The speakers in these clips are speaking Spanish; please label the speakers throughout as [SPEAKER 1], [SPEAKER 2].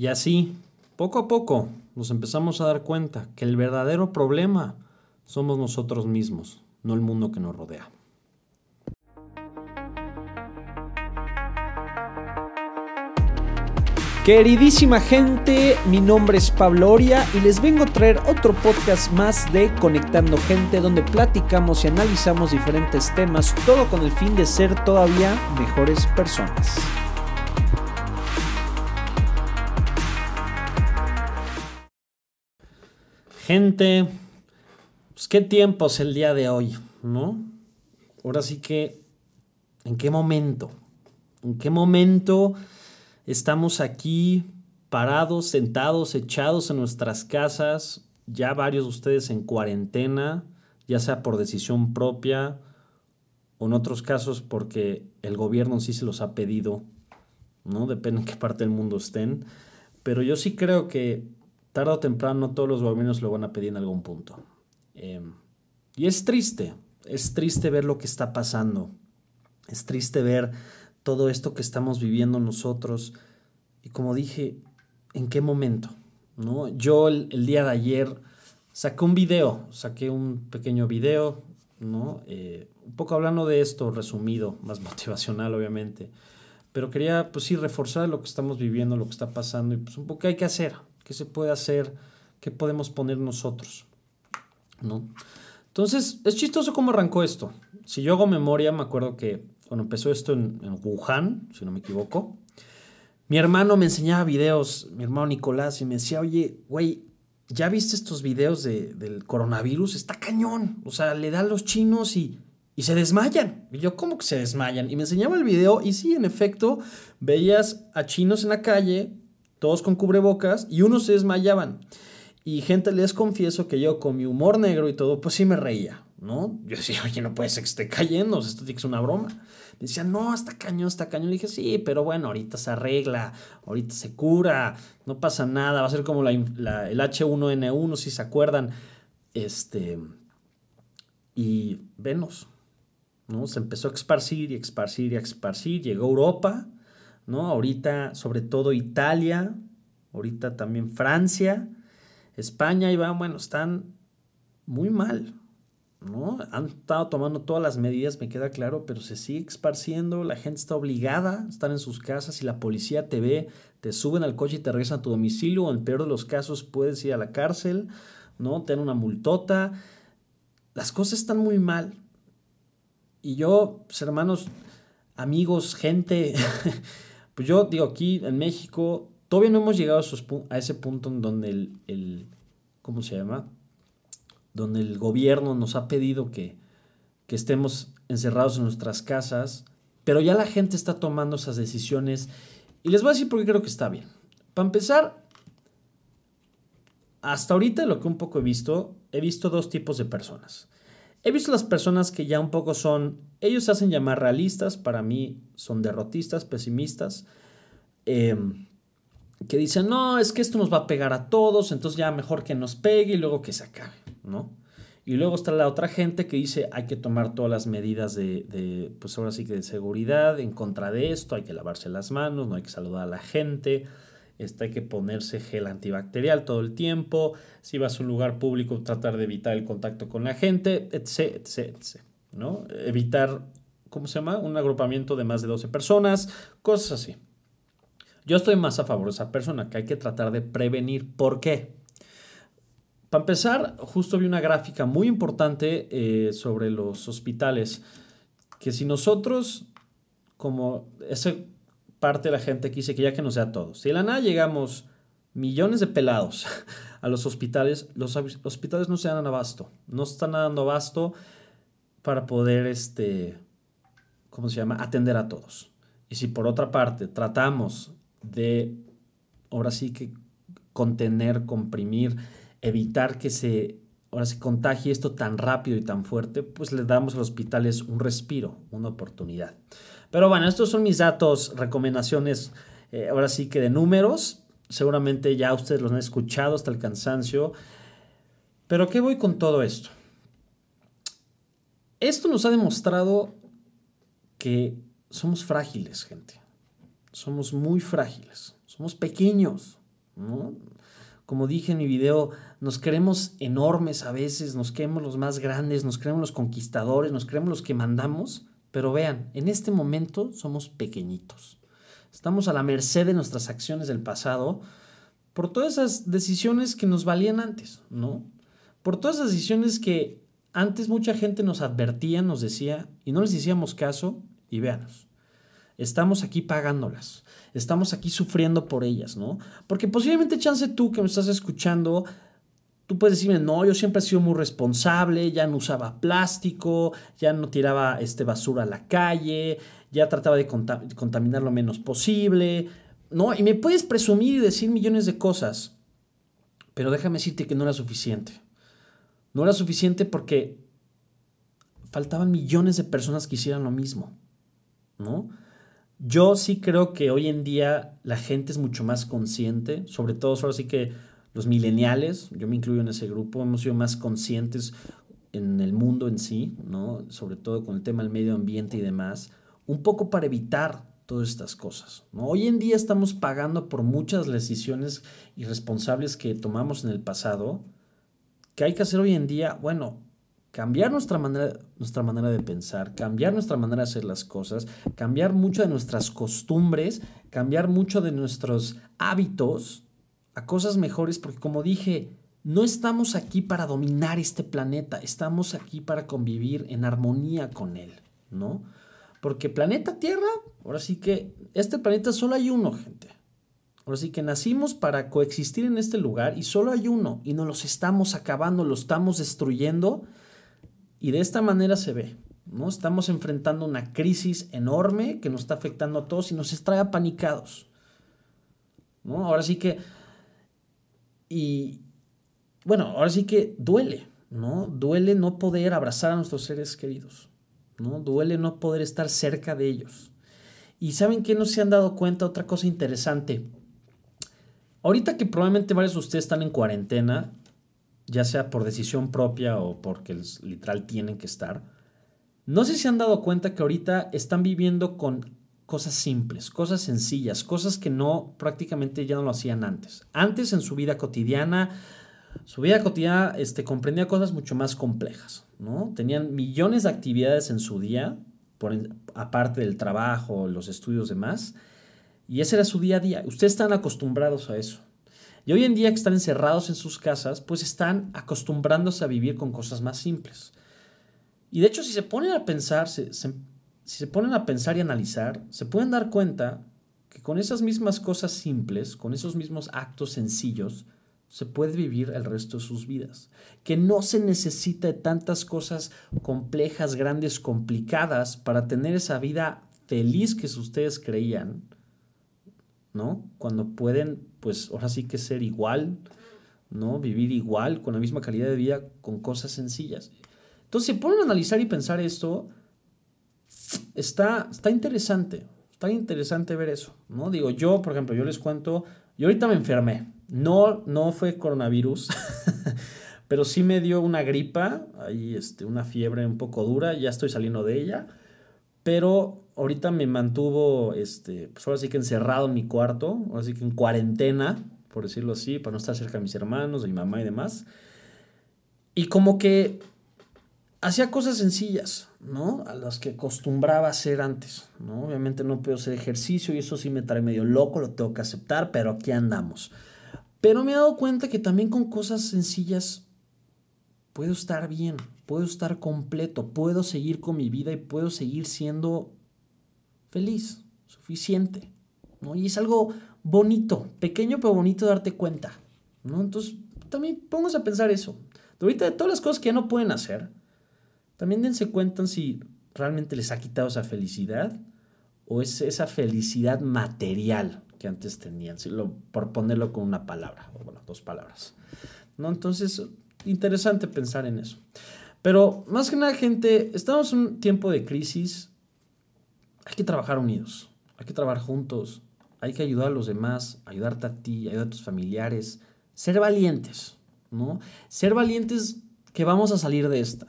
[SPEAKER 1] Y así, poco a poco, nos empezamos a dar cuenta que el verdadero problema somos nosotros mismos, no el mundo que nos rodea.
[SPEAKER 2] Queridísima gente, mi nombre es Pablo Oria y les vengo a traer otro podcast más de Conectando Gente donde platicamos y analizamos diferentes temas, todo con el fin de ser todavía mejores personas.
[SPEAKER 1] Gente, pues qué tiempos el día de hoy, ¿no? Ahora sí que, ¿en qué momento? ¿En qué momento estamos aquí parados, sentados, echados en nuestras casas, ya varios de ustedes en cuarentena, ya sea por decisión propia o en otros casos porque el gobierno sí se los ha pedido, ¿no? Depende en qué parte del mundo estén. Pero yo sí creo que tarde o temprano todos los gobiernos lo van a pedir en algún punto. Em, y es triste, es triste ver lo que está pasando, es triste ver todo esto que estamos viviendo nosotros. Y como dije, ¿en qué momento? ¿No? Yo el, día de ayer saqué un video, saqué un pequeño video, ¿no? Eh, un poco hablando de esto, resumido, más motivacional obviamente. Pero quería, pues sí, reforzar lo que estamos viviendo, lo que está pasando y pues un poco qué hay que hacer, qué se puede hacer, qué podemos poner nosotros, ¿no? Entonces, es chistoso cómo arrancó esto. Si yo hago memoria, me acuerdo que cuando empezó esto en, Wuhan, si no me equivoco, mi hermano me enseñaba videos, mi hermano Nicolás, y me decía, oye, güey, ¿ya viste estos videos del coronavirus? Está cañón. O sea, le da a los chinos y, y se desmayan. Y yo, ¿cómo que se desmayan? Y me enseñaba el video y sí, en efecto, veías a chinos en la calle, todos con cubrebocas, y unos se desmayaban. Y gente, les confieso que yo con mi humor negro y todo, pues sí me reía, ¿no? Yo decía, oye, no puede ser que esté cayendo, esto tiene que ser una broma. Decía, no, está cañón, está cañón. Le dije, sí, pero bueno, ahorita se arregla, ahorita se cura, no pasa nada, va a ser como la, el H1N1, si se acuerdan. Este, y venos, ¿no? Se empezó a esparcir y esparcir y esparcir, llegó a Europa, ¿no? Ahorita, sobre todo Italia, ahorita también Francia España y van, bueno, están muy mal, ¿no? Han estado tomando todas las medidas, me queda claro, pero se sigue esparciendo, la gente está obligada a estar en sus casas y la policía te ve, te suben al coche y te regresan a tu domicilio, o en peor de los casos puedes ir a la cárcel, ¿no? Tener una multota. Las cosas están muy mal. Y yo, pues, hermanos, amigos, gente, pues yo digo, aquí en México Todavía no hemos llegado a, ese punto en donde el, ¿cómo se llama? Donde el gobierno nos ha pedido que, que estemos encerrados en nuestras casas, pero ya la gente está tomando esas decisiones y les voy a decir por qué creo que está bien. Para empezar, hasta ahorita lo que un poco he visto, he visto dos tipos de personas. He visto las personas que ya un poco son, ellos se hacen llamar realistas, para mí son derrotistas, pesimistas. Eh, que dicen, no, es que esto nos va a pegar a todos, entonces ya mejor que nos pegue y luego que se acabe, ¿no? Y luego está la otra gente que dice, hay que tomar todas las medidas de, pues ahora sí que de seguridad en contra de esto, hay que lavarse las manos, no hay que saludar a la gente, este, hay que ponerse gel antibacterial todo el tiempo, si vas a un lugar público tratar de evitar el contacto con la gente, etc, etc, etc, ¿no? Evitar, ¿cómo se llama? Un agrupamiento de más de 12 personas, cosas así. Yo estoy más a favor de esa persona, que hay que tratar de prevenir. ¿Por qué? Para empezar, justo vi una gráfica muy importante eh, sobre los hospitales, que si nosotros, como esa parte de la gente que dice que ya que no sea todos, si de la nada llegamos millones de pelados a los hospitales, los hospitales no se dan abasto, no están dando abasto para poder, este, ¿cómo se llama?, atender a todos. Y si por otra parte tratamos de, ahora sí que contener, comprimir, evitar que se, ahora se contagie esto tan rápido y tan fuerte, pues le damos a los hospitales un respiro, una oportunidad. Pero bueno, estos son mis datos, recomendaciones, eh, ahora sí que de números. Seguramente ya ustedes los han escuchado hasta el cansancio. Pero ¿qué voy con todo esto? Esto nos ha demostrado que somos frágiles, gente somos muy frágiles, somos pequeños, ¿no? Como dije en mi video, nos creemos enormes a veces, nos creemos los más grandes, nos creemos los conquistadores, nos creemos los que mandamos, pero vean, en este momento somos pequeñitos. Estamos a la merced de nuestras acciones del pasado por todas esas decisiones que nos valían antes, ¿no? Por todas esas decisiones que antes mucha gente nos advertía, nos decía, y no les hacíamos caso, y véanos. Estamos aquí pagándolas, estamos aquí sufriendo por ellas, ¿no? Porque posiblemente chance tú que me estás escuchando, tú puedes decirme, no, yo siempre he sido muy responsable, ya no usaba plástico, ya no tiraba este, basura a la calle, ya trataba de contaminar lo menos posible, ¿no? Y me puedes presumir y decir millones de cosas, pero déjame decirte que no era suficiente. No era suficiente porque faltaban millones de personas que hicieran lo mismo, ¿no? Yo sí creo que hoy en día la gente es mucho más consciente, sobre todo ahora sí que los mileniales, yo me incluyo en ese grupo, hemos sido más conscientes en el mundo en sí, ¿no? Sobre todo con el tema del medio ambiente y demás, un poco para evitar todas estas cosas. ¿no? Hoy en día estamos pagando por muchas decisiones irresponsables que tomamos en el pasado. ¿Qué hay que hacer hoy en día? Bueno, cambiar nuestra manera, nuestra manera de pensar, cambiar nuestra manera de hacer las cosas, cambiar mucho de nuestras costumbres, cambiar mucho de nuestros hábitos a cosas mejores, porque como dije, no estamos aquí para dominar este planeta, estamos aquí para convivir en armonía con él, ¿no? Porque planeta Tierra, ahora sí que este planeta solo hay uno, gente. Ahora sí que nacimos para coexistir en este lugar y solo hay uno y nos los estamos acabando, lo estamos destruyendo y de esta manera se ve, ¿no? Estamos enfrentando una crisis enorme que nos está afectando a todos y nos extrae apanicados. ¿no? Ahora sí que y bueno, ahora sí que duele, ¿no? Duele no poder abrazar a nuestros seres queridos. ¿no? Duele no poder estar cerca de ellos. Y saben que no se han dado cuenta otra cosa interesante. Ahorita que probablemente varios de ustedes están en cuarentena, ya sea por decisión propia o porque literal tienen que estar, no sé si han dado cuenta que ahorita están viviendo con cosas simples, cosas sencillas, cosas que no prácticamente ya no lo hacían antes. Antes en su vida cotidiana su vida cotidiana este, comprendía cosas mucho más complejas, ¿no? Tenían millones de actividades en su día, aparte del trabajo, los estudios demás, y ese era su día a día. Ustedes están acostumbrados a eso. Y hoy en día que están encerrados en sus casas, pues están acostumbrándose a vivir con cosas más simples. Y de hecho, si se ponen a pensar, si se ponen a pensar y analizar, se pueden dar cuenta que con esas mismas cosas simples, con esos mismos actos sencillos, se puede vivir el resto de sus vidas. Que no se necesita de tantas cosas complejas, grandes, complicadas para tener esa vida feliz que ustedes creían, ¿no? Cuando pueden, pues ahora sí que ser igual, ¿no? Vivir igual, con la misma calidad de vida, con cosas sencillas. Entonces, si ponen a analizar y pensar esto, está, está interesante, está interesante ver eso, ¿no? Digo, yo, por ejemplo, yo les cuento, yo ahorita me enfermé, no, no fue coronavirus, pero sí me dio una gripa, ahí este, una fiebre un poco dura, ya estoy saliendo de ella, pero ahorita me mantuvo, este, pues ahora sí que encerrado en mi cuarto, ahora sí que en cuarentena, por decirlo así, para no estar cerca de mis hermanos, de mi mamá y demás. Y como que hacía cosas sencillas, ¿no? A las que acostumbraba hacer antes, ¿no? Obviamente no puedo hacer ejercicio y eso sí me trae medio loco, lo tengo que aceptar, pero aquí andamos. Pero me he dado cuenta que también con cosas sencillas puedo estar bien, puedo estar completo, puedo seguir con mi vida y puedo seguir siendo feliz, suficiente. ¿no? Y es algo bonito, pequeño pero bonito darte cuenta. ¿no? Entonces, también pónganse a pensar eso. De ahorita, de todas las cosas que ya no pueden hacer, también dense cuenta si realmente les ha quitado esa felicidad o es esa felicidad material que antes tenían, por ponerlo con una palabra, o bueno, dos palabras. ¿No? Entonces, interesante pensar en eso. Pero más que nada, gente, estamos en un tiempo de crisis. Hay que trabajar unidos, hay que trabajar juntos, hay que ayudar a los demás, ayudarte a ti, ayudar a tus familiares, ser valientes, ¿no? Ser valientes que vamos a salir de esta,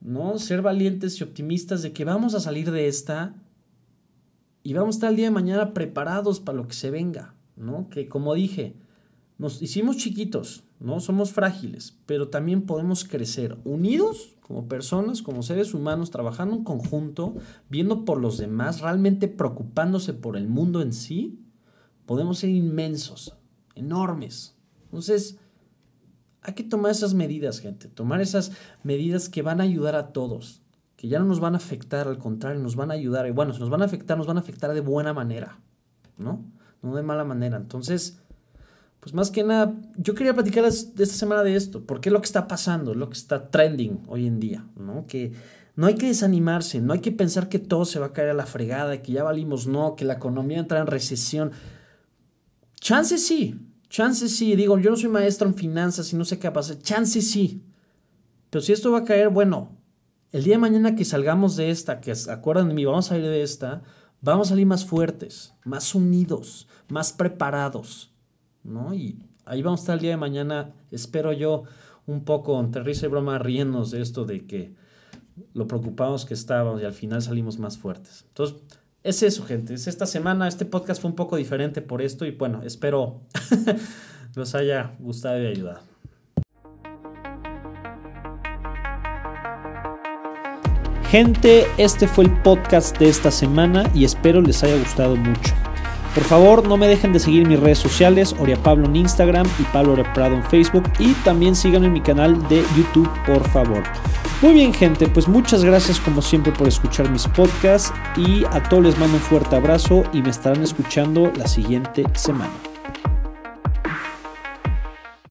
[SPEAKER 1] ¿no? Ser valientes y optimistas de que vamos a salir de esta y vamos a estar el día de mañana preparados para lo que se venga, ¿no? Que como dije, nos hicimos chiquitos, ¿no? Somos frágiles, pero también podemos crecer unidos como personas, como seres humanos, trabajando en conjunto, viendo por los demás, realmente preocupándose por el mundo en sí, podemos ser inmensos, enormes. Entonces, hay que tomar esas medidas, gente, tomar esas medidas que van a ayudar a todos, que ya no nos van a afectar, al contrario, nos van a ayudar. Y bueno, si nos van a afectar, nos van a afectar de buena manera, ¿no? No de mala manera. Entonces, pues más que nada, yo quería platicar esta semana de esto, porque es lo que está pasando, es lo que está trending hoy en día, ¿no? Que no hay que desanimarse, no hay que pensar que todo se va a caer a la fregada, que ya valimos, no, que la economía entra en recesión. Chance sí, chance sí, digo, yo no soy maestro en finanzas y no sé qué va a chance sí. Pero si esto va a caer, bueno, el día de mañana que salgamos de esta, que acuerdan de mí, vamos a salir de esta, vamos a salir más fuertes, más unidos, más preparados, ¿no? Y ahí vamos a estar el día de mañana, espero yo, un poco entre risa y broma, riéndonos de esto de que lo preocupados que estábamos y al final salimos más fuertes. Entonces, es eso, gente. Es esta semana, este podcast fue un poco diferente por esto y bueno, espero los haya gustado y ayudado.
[SPEAKER 2] Gente, este fue el podcast de esta semana y espero les haya gustado mucho. Por favor, no me dejen de seguir mis redes sociales, Oria Pablo en Instagram y Pablo Oria Prado en Facebook y también síganme en mi canal de YouTube, por favor. Muy bien, gente, pues muchas gracias como siempre por escuchar mis podcasts y a todos les mando un fuerte abrazo y me estarán escuchando la siguiente semana.